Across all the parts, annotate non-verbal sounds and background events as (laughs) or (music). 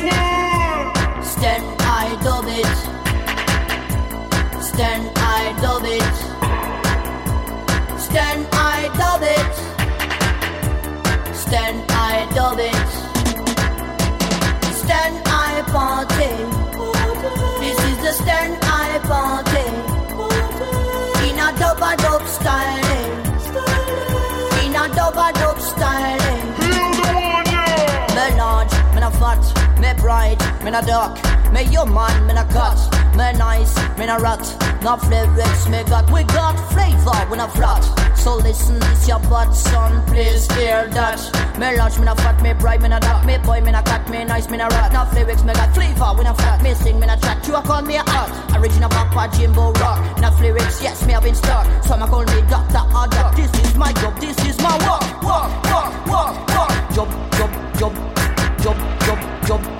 snare. Stern, I dub it. Stern, I dub it. Stern, I dub it. Stern, I dub it. Stern, I party. This is the Stern, I party. In a dub-a-dub style. pride, me a duck. Me human, me a cut. Me nice, me a rat. No lyrics me got. We got flavor, we not flat. So listen, it's your butt, son. Please hear that. Me lunch, me a fat, me bright, me a dark. Me boy, me a cat, me nice, me a rat. No lyrics me got flavor, we not flat. Me sing, me a chat. You a call me a art. Original Papa Jimbo Rock. No lyrics, yes, me have been stuck. Some a call me doctor or duck. This is my job, this is my work. work, work, work. Job, job, job, job, job, job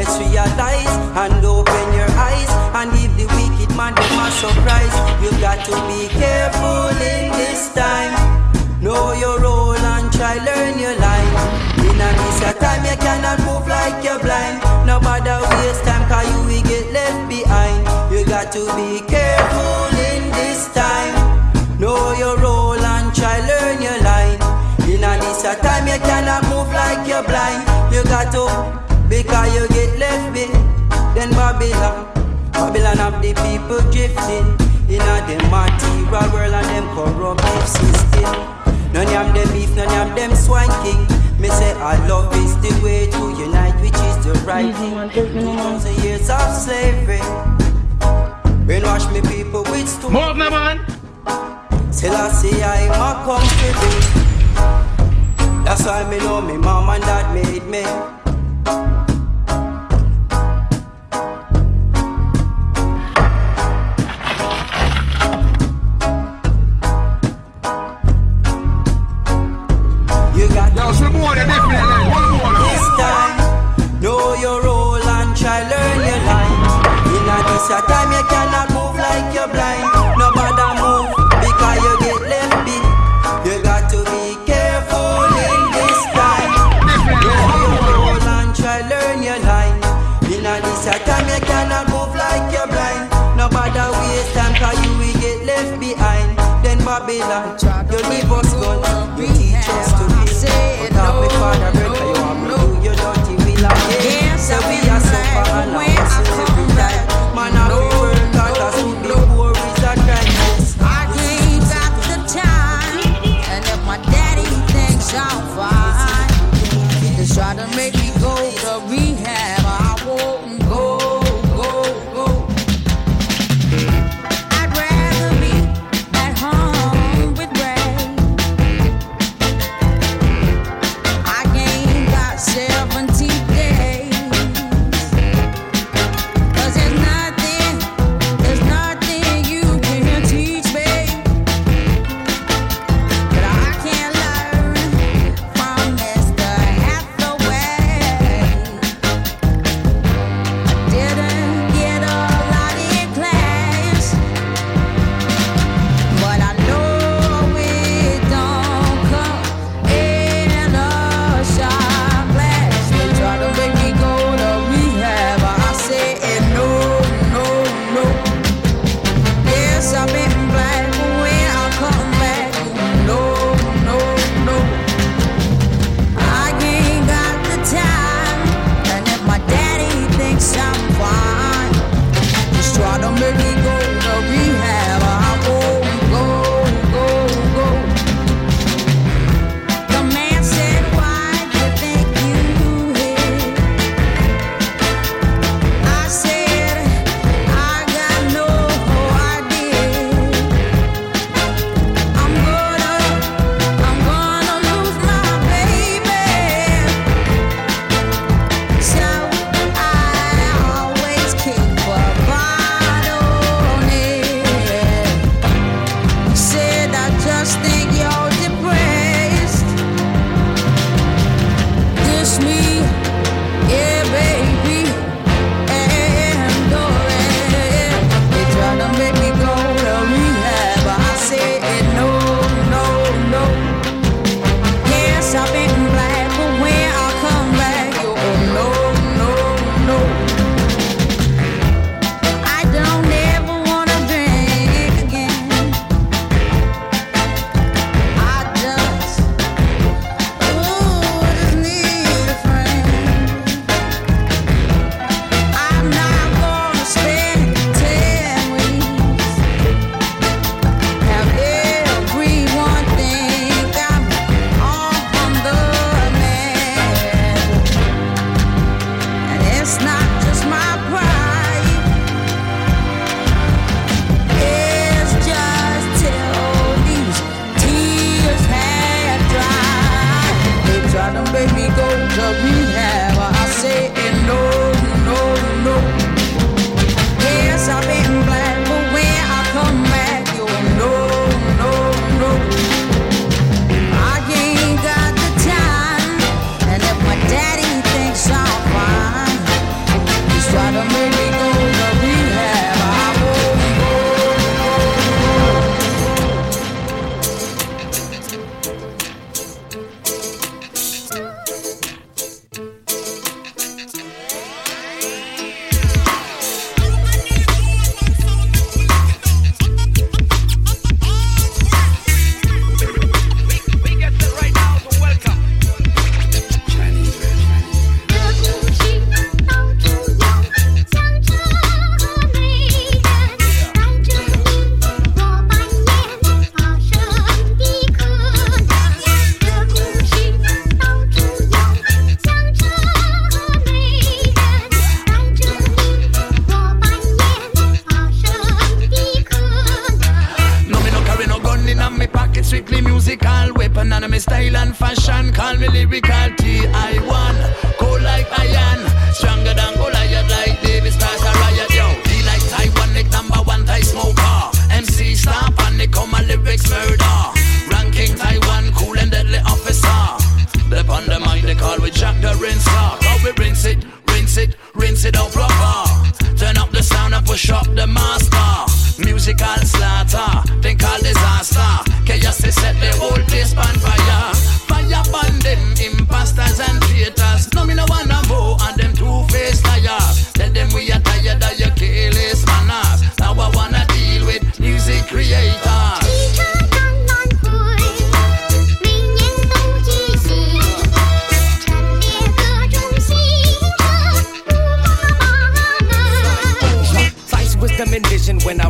let's realize and open your eyes and give the wicked man them a surprise. You got to be careful in this time. Know your role and try learn your line. In a this time you cannot move like you're blind. No bother waste time cause you will get left behind. You got to be careful in this time. Know your role and try learn your line. In a this time you cannot move like you're blind. You got to because you get left bit. Then Babylon, Babylon have the people drifting in a them material world and them corrupt system. None of them beef, none of them swanking. Me say I love is the way to unite, which is the right thing. Two thousand years of slavery. Brainwash me people with stupid. More man. till I am a country. That's why me know me mom and dad made me. Babylon.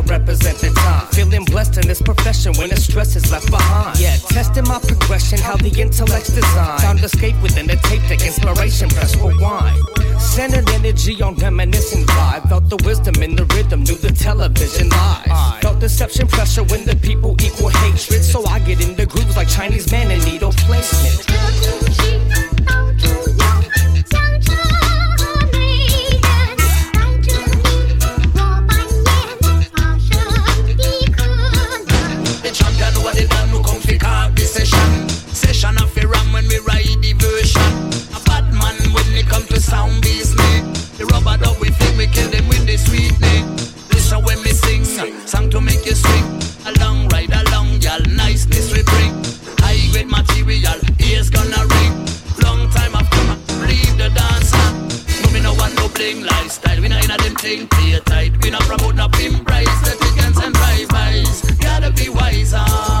Represent the time. Feeling blessed in this profession when the stress is left behind. Yeah, testing my progression, how the intellect's designed. Found escape within the tape deck, inspiration, press rewind. Centered energy on reminiscent vibe. Felt the wisdom in the rhythm, knew the television lies. Felt deception pressure when the people equal hatred. So I get in the grooves like Chinese man in needle placement. We kill them with the sweetness. Listen when me sing, song to make you swing. A long ride along, y'all niceness we bring. High grade material, ears gonna ring. Long time I've come, leave the dancer. No me no want no bling lifestyle. We not in a them thing, play tight. We not promote no pimp price. The chickens and drive-bys. Gotta be wiser.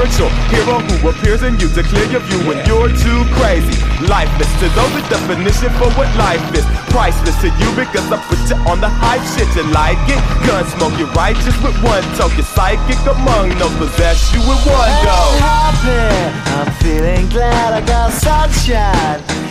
spiritual. Hero who appears in you to clear your view when you're too crazy. Lifeless to those the definition for what life is. Priceless to you because I put you on the hype shit. You like it? Gun smoke, you righteous with one toe. You're psychic among no possess you with one go. I'm happy. I'm feeling glad I got sunshine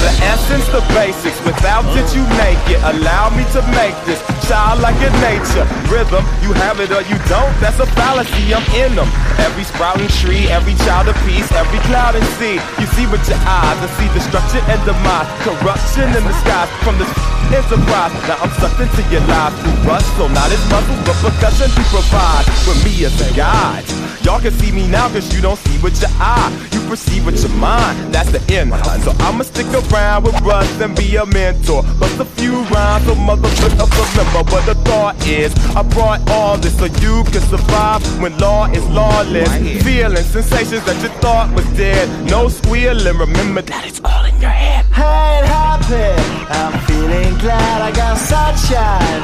The essence, the basics, without it you make it. Allow me to make this childlike in nature. Rhythm, you have it or you don't, that's a fallacy, I'm in them. Every sprouting tree, every child of peace, every cloud and sea. You see with your eyes, I see destruction and demise, corruption in the skies from this enterprise. Now I'm sucked into your lives through rust, not as muscle, but percussion to provide with me as a guide. Y'all can see me now cause you don't see with your eye. You perceive with your mind, that's the end. So I'ma stick around with Russ and be a mentor. Bust a few rhymes so motherfuckers remember. But the thought is, I brought all this so you can survive when law is lawless. Feeling sensations that you thought was dead. No squealing, remember that it's all in your head. Ain't happy, I'm feeling glad I got sunshine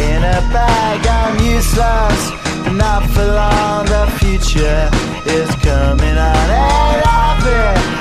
in a bag. I'm useless, not for long. The future is coming on. Ain't happy,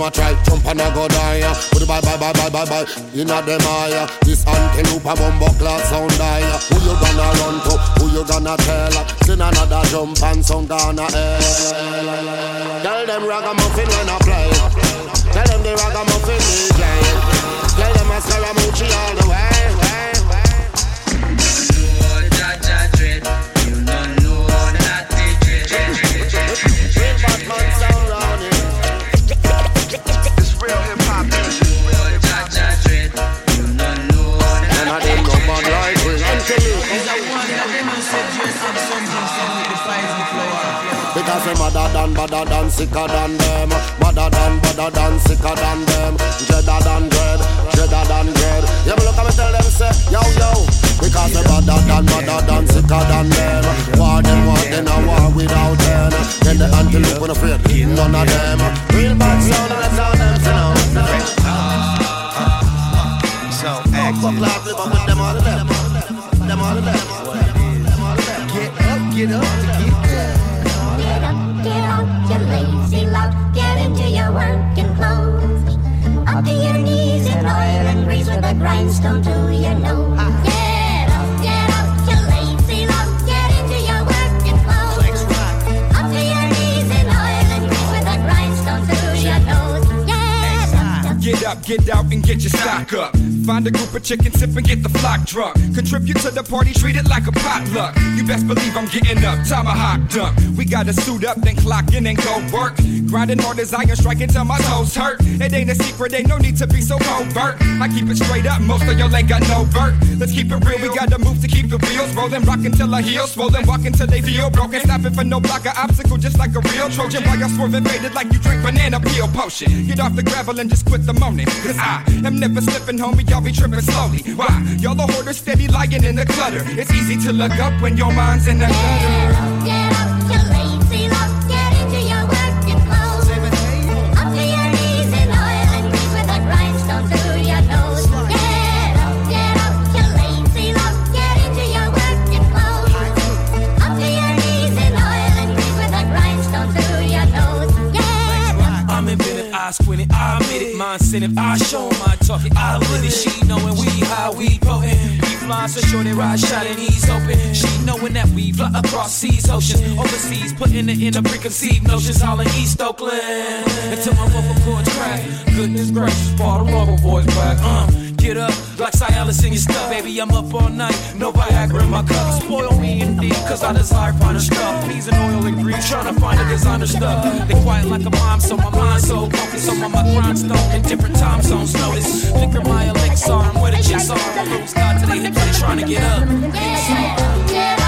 Am I try? Jump and I go die What bye bye bye bye bye bye a them eye This antelope a bumbo class sound die Who you gonna run to? Who you gonna tell? Send another jump and sound gonna Tell them ragamuffin when I play. Tell them the ragamuffin DJ. Tell them I Scaramucci all the way. Other than, better than, sicker than them. Better than, better than, sicker than them. Dreader than dread, dreader than dread. Yeah, but look at me tell them say, yo, yo. Because them better than, better than, sicker than them. War them, war them, a war without them. Then the antelope when afraid, none of them. Real bad sound, and that's how them sound So active Fuck life, live with them all of them Them all of them Get up, get up, get Get your lazy luck, get into your working clothes. Up to your knees in oil and grease with a grindstone to your nose. Get out, and get your stock up. Find a group of chickens, sip and get the flock drunk. Contribute to the party, treat it like a potluck. You best believe I'm getting up, tomahawk dunk. We gotta suit up, then clock in and go work. Grinding hard as iron, striking till my toes hurt. It ain't a secret, ain't no need to be so covert. I keep it straight up, most of y'all ain't got no vert. Let's keep it real, we gotta move to keep the wheels rolling. Rockin' till our heels swollen, walking till they feel broken. Stopping for no block or obstacle, just like a real Trojan. While y'all swerving faded like you drink banana peel potion. Get off the gravel and just quit the moaning. Cause I am never slipping, homie, y'all be tripping slowly. Why? Y'all the hoarder steady lying in the clutter. It's easy to look up when your mind's in the gutter. My incentive, I show talk it, I live it. She knowing we high, we potent. We fly so sure they ride shot and he's open. She knowing that we fly across seas, oceans, overseas, putting it in a preconceived notions, all in East Oakland. Until my vocal cords crack. Goodness gracious, Paul the rubber boys back. Uh, get up, like Cialis in your stuff, baby. I'm up all night, no Viagra in my cup. Spoil me indeed, cause I desire finer stuff. Peas and oil and grease, trying to find a designer stuff. They quiet like a mom, so my mind's so focused on my grindstone in different time zones. Notice, flicker my elixir, I'm where the chicks are. Rose God to the hip, trying to get up. Get out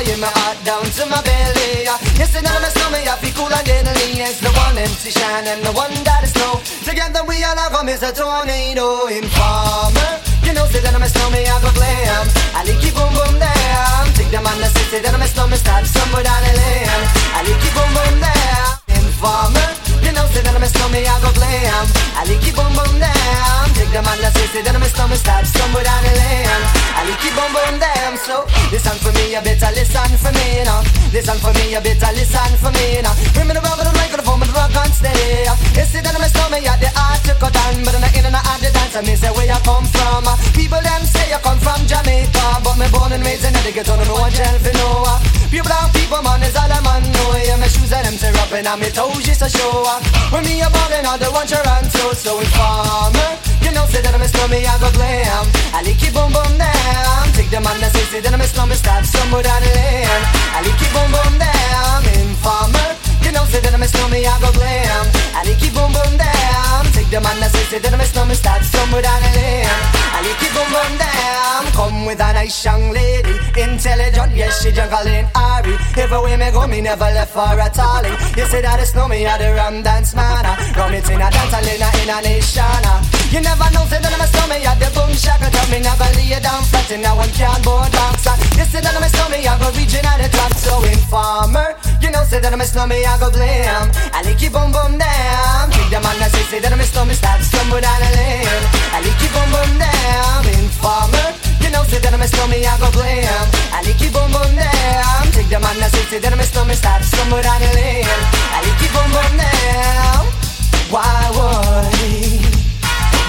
lover in my heart down to my belly. Yes, and I'm a snowman, I feel cool and deadly. It's the one MC shine and the one that is snow. Together we all have come is a tornado informer. You know, say that I'm a snowman, I go glam. I like you boom boom down. Take the man that says say that I'm a snowman, start somewhere down the lane. I like you boom boom down. Informer. Say that I'm a snowman, I go glam. I like you boom boom down. Take the man that say that I'm a snowman, start somewhere down the lane. I like you boom boom down. So listen for me, you better listen for me, now. Listen for me, you better listen for me, now. Bring me the rubber, the microphone, the rock on steady. You see that I'm a snowman, yeah, the art to cut on, but I'm not in and out the dance. I say where you come from. People them say you come from Jamaica, but me born and raised in the ghetto, no one tell for no. Pure brown people, man, is all I'm on. know. Yeah, my shoes and them tear up and me toes just to show. When me a ballin', all the ones you're on so so informer. You know, say that I'm a snowman, I go glam. I like it boom boom down. Take the man that says say that I'm a snowman, start somewhere down the lane. I like it boom boom down. Informer. You know, say that I'm a snowman, I go glam. I like it boom boom down. Take the man that says say that I'm a snowman, start somewhere down the lane. I like it boom boom down. Come with a nice young lady, intelligent, yes she jungle in Ari. Everywhere me go, me never left for a talling. You say that it's snowman, you're the rum dance man. Ah. Rum it in a dance, I in a, a nation. Ah. You never know, say that I'm a snowman, you're the boom shaka. Tell me never lay down flat in a one cardboard box. You say that I'm a snowman, I go region at the top, so informer. You know, say that I'm a snowman, I go blam. I like you boom boom down. Kick the man that say, say that I'm a snowman, start stumble down the lane. I like you boom boom down. Informer. You know, say that I'm a snowman, I go blam. I like you boom boom down. Take the man that say, say that I'm a snowman, start stumble down the lane. I like you boom boom down. Why would?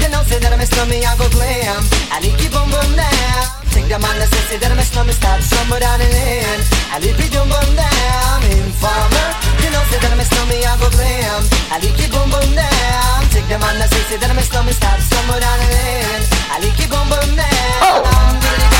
you know, say that I'm a snowman, I go glam. I like you boom boom down. Take the man that say that I'm a snowman, start somewhere down the lane. I like you boom boom down. Informer, you know, say that I'm a snowman, I go glam. I like you boom boom down. Take oh! the man that say that I'm a snowman, start somewhere down the lane. I like you boom boom down. Oh.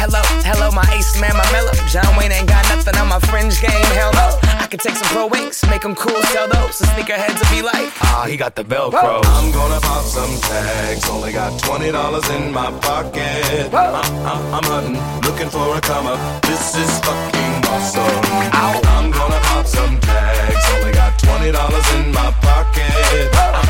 Hello, hello, my ace man, my mellow. John Wayne ain't got nothing on my fringe game. Hell no. I can take some pro wings, make them cool, sell those. The sneakerheads will be like, ah, he got the Velcro. I'm gonna pop some tags. Only got twenty dollars in my pocket. I'm, I'm, uh, uh, I'm hunting, looking for a come up. This is fucking awesome. I'm gonna pop some tags. Only got twenty dollars in my pocket. I'm,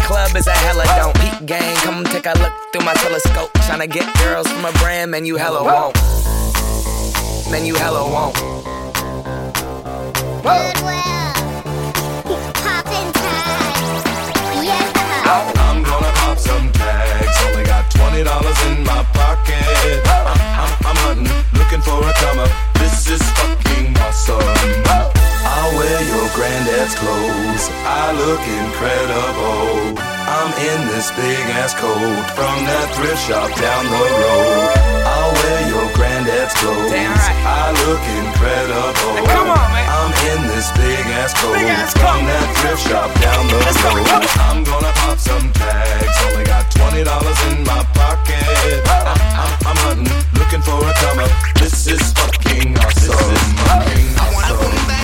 club is a hella don't. Peep gang, come take a look through my telescope. Tryna get girls from a brand, man, you hella won't. Man, you hella won't. I'm gonna pop some tags. Only got twenty dollars in my pocket. I'm, I'm, I'm hunting, looking for a come. This is fucking awesome. Wear your granddad's clothes. I look incredible. I'm in this big ass coat from that thrift shop down the road. I'll wear your granddad's clothes. I look incredible. come on, man. I'm in this big ass coat from that thrift shop down the road. Go, go. I'm gonna pop some tags. Only got twenty dollars in my pocket. I'm, I'm, I'm hunting, looking for a come up. This is fucking awesome. This is fucking awesome.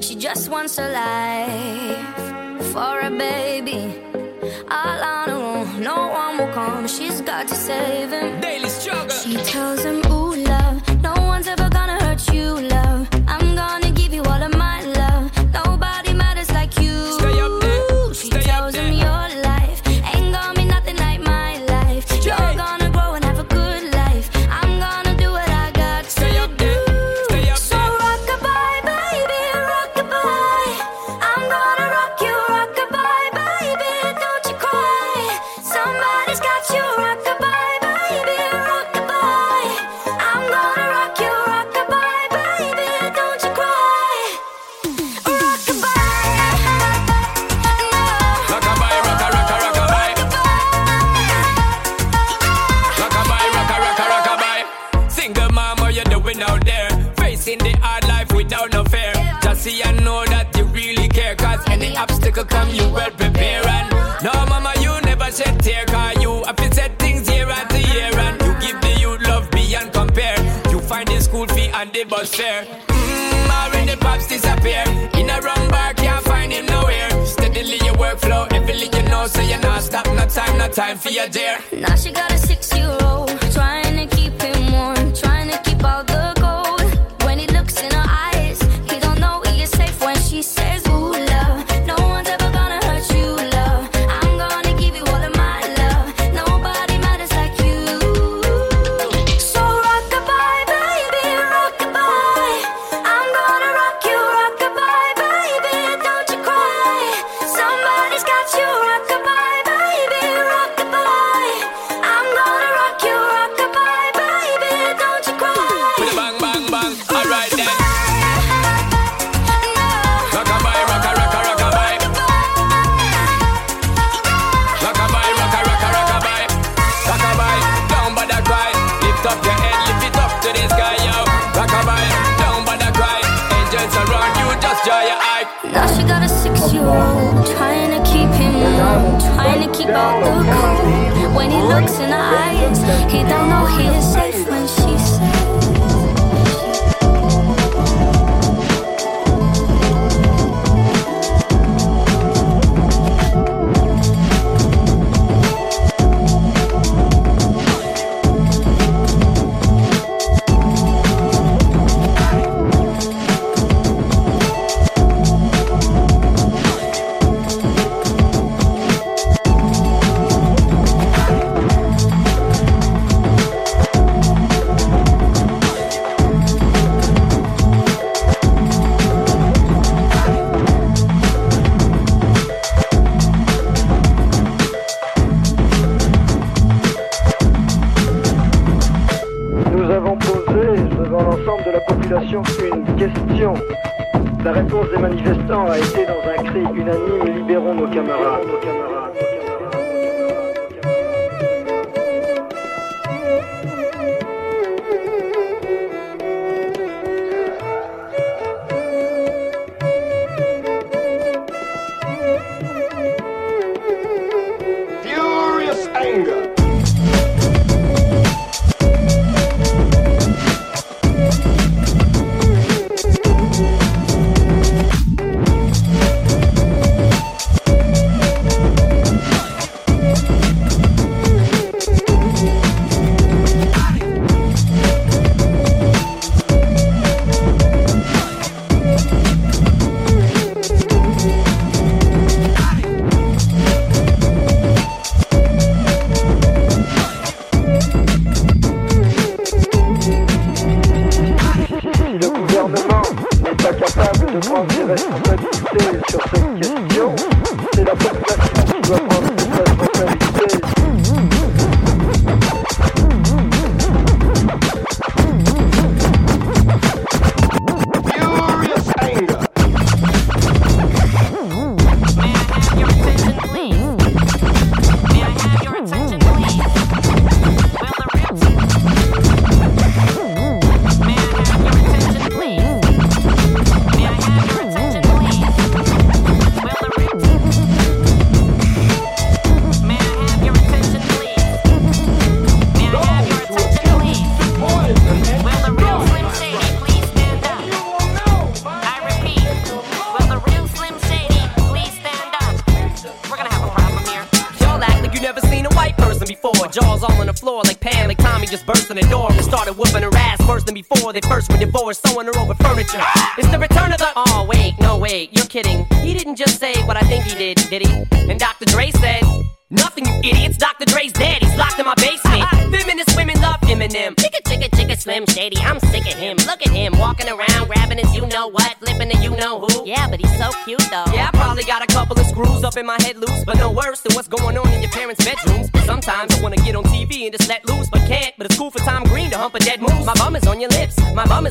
She just wants a life for a baby. All on her own, no one will come. She's got to save him. Daily struggle. She tells him, Ooh, love, no one's ever gonna. you well prepare. And no, mama, you never said tear, cause you have to set things year after year. And you give the youth love beyond compare. You find the school fee and the bus fare. Mmm, already pops disappear. In a wrong bar, can't find him nowhere. Steadily your workflow, everything you know, so you're not stop. No time, no time for your dear. Now she gotta Now she got a six-year-old trying to keep him warm, trying to keep out the cold. When he looks in her eyes, he don't know he is safe when she says.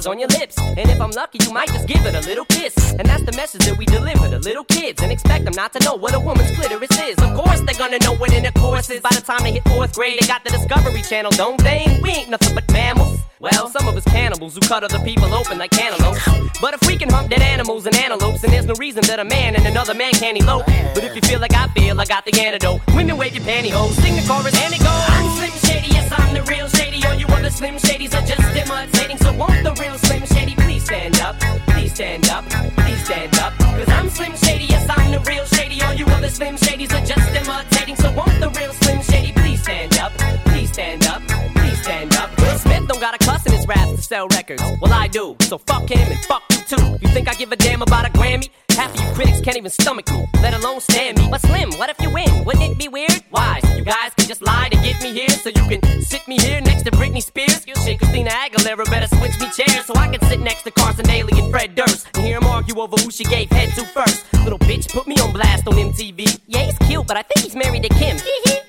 On your lips. And if I'm lucky, you might just give it a little kiss. And that's the message that we deliver to little kids and expect them not to know what a woman's clitoris is. Of course, they're gonna know what intercourse is. By the time they hit fourth grade, they got the Discovery Channel, don't they? We ain't nothing but mammals. Well, some of us cannibals who cut other people open like cantaloupes. But if we can hump dead animals and antelopes, then there's no reason that a man and another man can't elope. But if you feel like I feel, I got the antidote. Women wave your pantyhose, sing the chorus, and it goes. Other Slim Shadys are just imitating. So won't the real Slim Shady please stand up? Please stand up, please stand up. Cause I'm Slim Shady, yes, I'm the real Shady. All you other Slim Shadys are just imitating. So won't the real Slim Shady please stand up? Please stand up, please stand up. Will Smith don't got a cuss in his raps to sell records. Well, I do. So fuck him and fuck you too. You think I give a damn about a Grammy? Half of you critics can't even stomach me, let alone stand me. But Slim, what if you win? Wouldn't it be weird? Why? You guys can just lie to get me here, so you can sit me here next to Britney Spears. You shit, Christina Aguilera better switch me chairs so I can sit next to Carson Daly and Fred Durst and hear them argue over who she gave head to first. Little bitch put me on blast on MTV. Yeah, he's cute, but I think he's married to Kim. (laughs)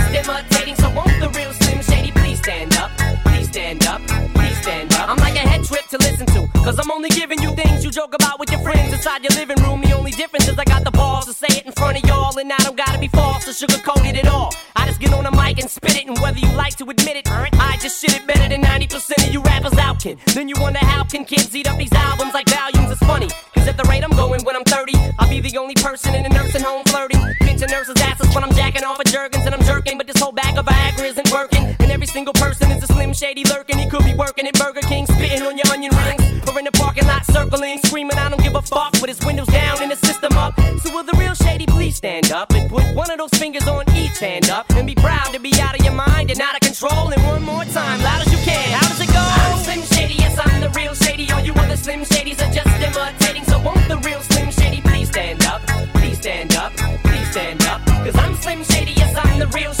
cause I'm only giving you things you joke about with your friends inside your living room. The only difference is I got the balls to say it in front of y'all, and I don't gotta be false or sugarcoated at all. I just get on the mic and spit it, and whether you like to admit it, I just shit it better than 90% of you rappers out can. Then you wonder how can kids eat up these albums like volumes? It's funny, cause at the rate I'm going when I'm 30, I'll be the only person in a nursing home flirting. Pinching nurses' asses when I'm jacking off of Jergens and I'm jerking, but this whole bag of Viagra isn't working. And every single person is a slim shady lurking. He could be working at Burger King, spitting on your onion rings, or in the parking lot circling, screaming, I don't give a fuck, with his windows down and his system up. So will the real shady please stand up and put one of those fingers on each hand up and be proud to be out of your mind and out of control. And one more time, loud as you can. How does it go? I'm Slim Shady, yes, I'm the real shady. All you other Slim Shadys are just imitating. So won't the real Slim Shady please stand up? Please stand up, please stand up. Cause I'm Slim Shady, yes, I'm the real shady.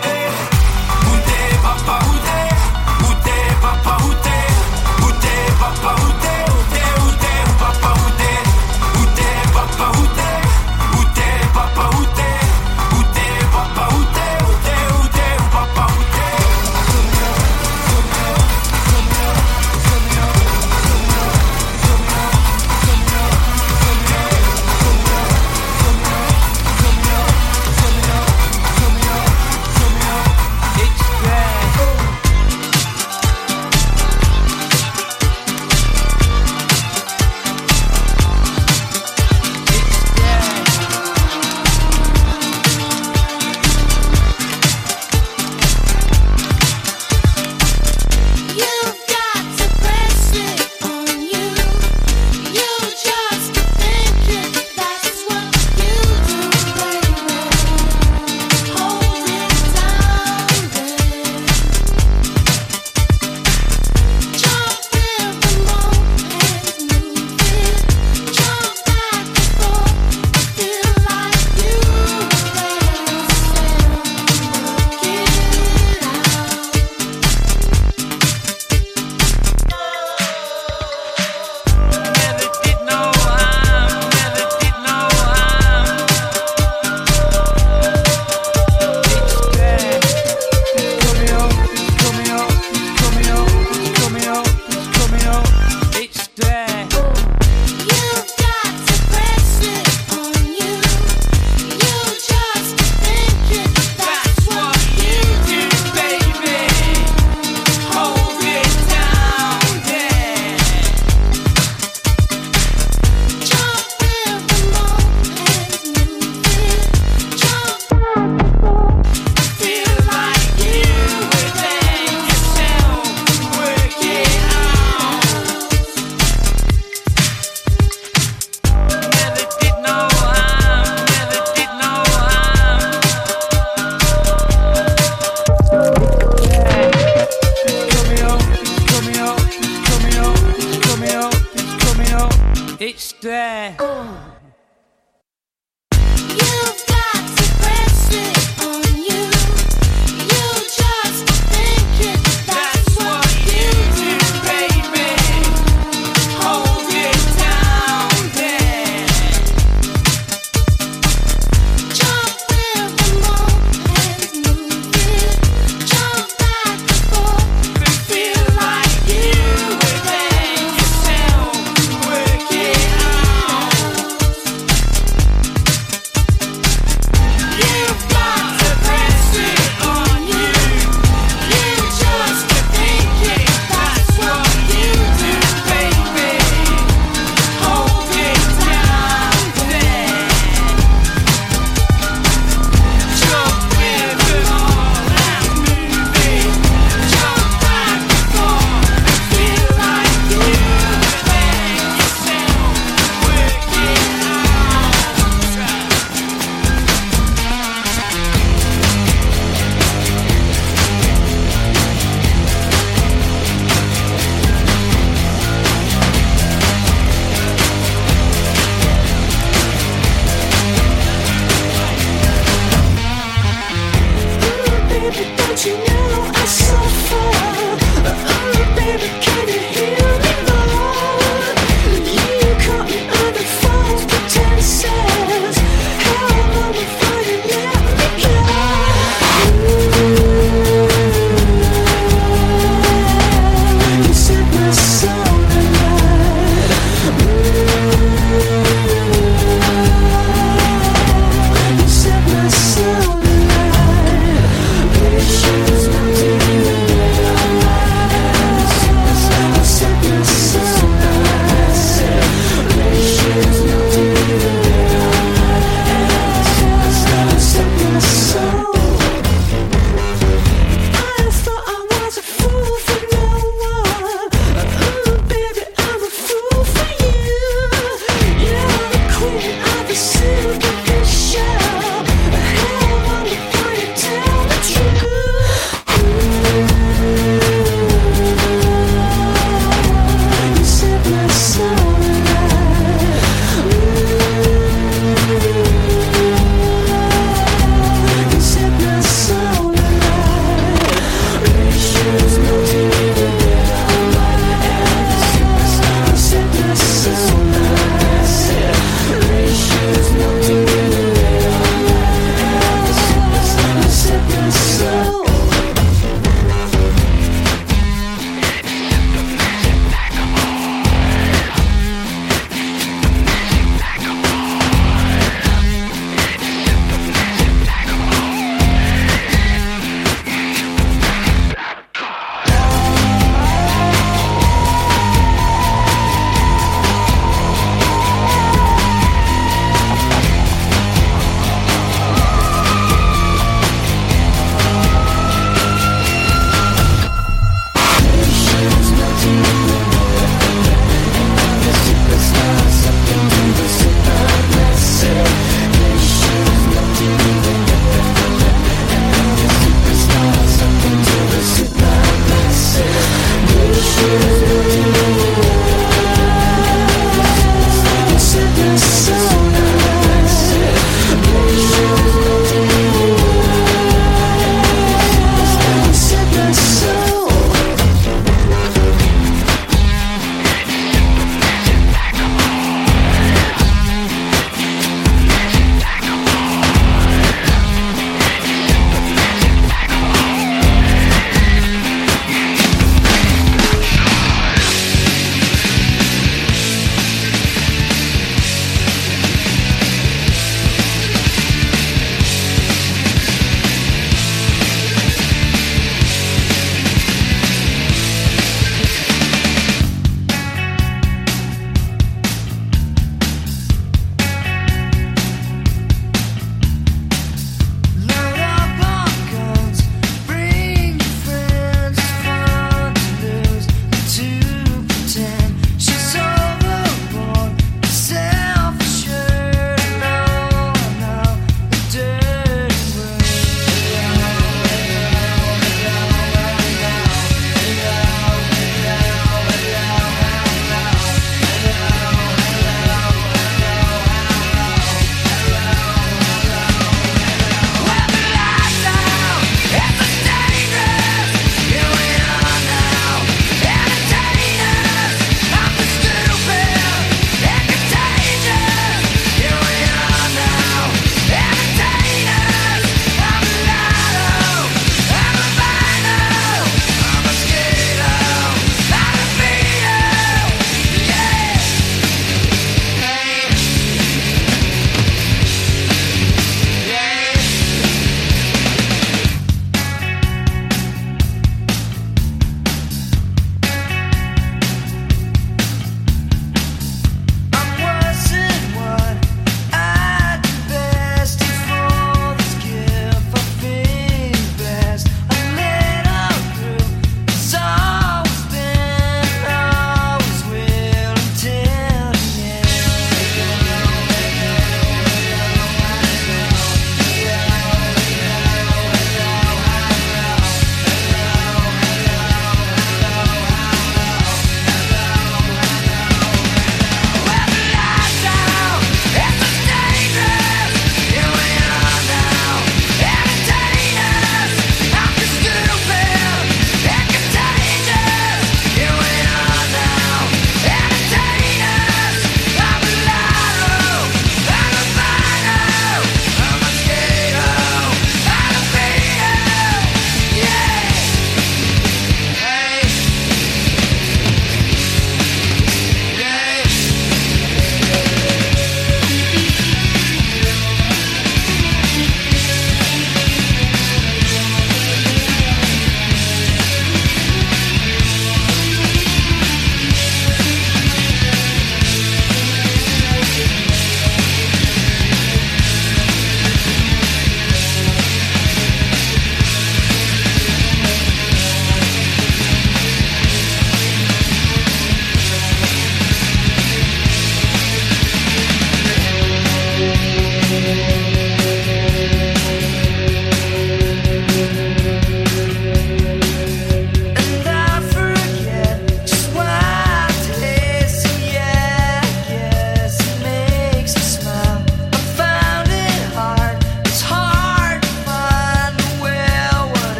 Papa, où t'es? Où t'es papa, où t'es? Où t'es papa, Où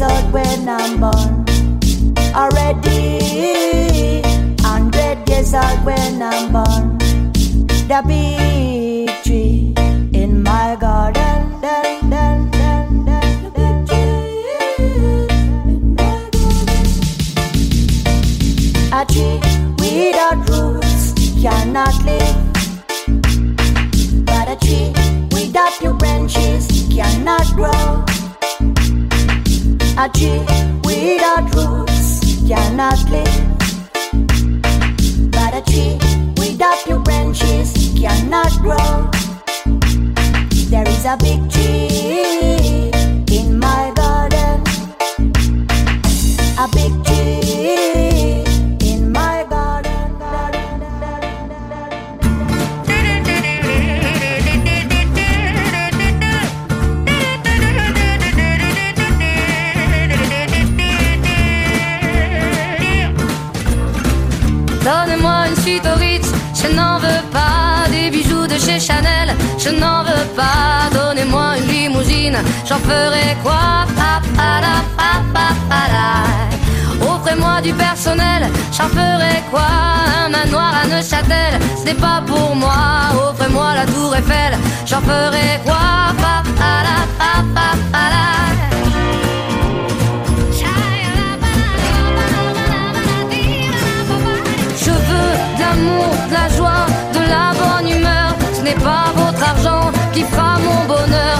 years when I'm born. Already hundred years old when I'm born. The big A tree without roots cannot live. But a tree without new branches cannot grow. There is a big j'en ferai quoi? Offrez-moi du personnel, j'en ferai quoi? Un manoir à Neuchâtel, ce n'est pas pour moi. Offrez-moi la tour Eiffel, j'en ferai quoi? Pa, pa, la. Je veux de l'amour, de la joie, de la bonne humeur. Ce n'est pas votre argent qui fera mon bonheur.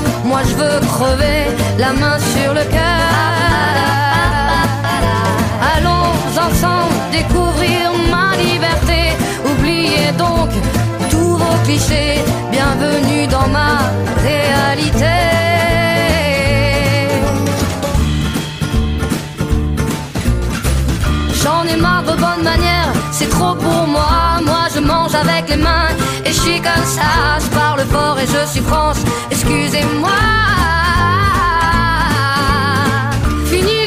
Veux crever la main sur le cœur. Allons ensemble découvrir ma liberté. Oubliez donc tous vos clichés. Bienvenue dans ma réalité. J'en ai marre de bonnes manières, c'est trop pour moi. Moi je mange avec les mains et je suis comme ça. Je parle fort et je suis France, excusez-moi.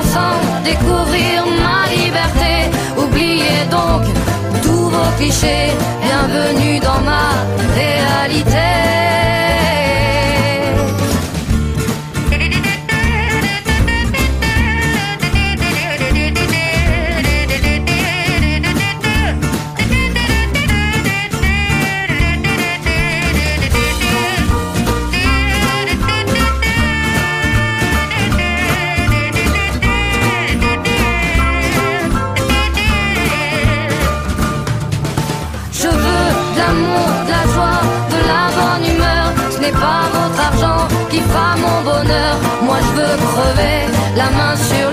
Ensemble découvrir ma liberté. Oubliez donc tous vos clichés. Bienvenue dans ma réalité.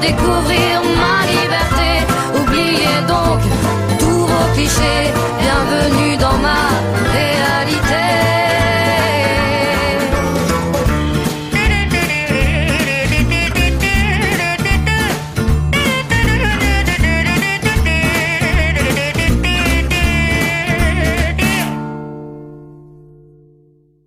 découvrir ma liberté. Oubliez donc tous vos clichés. Bienvenue.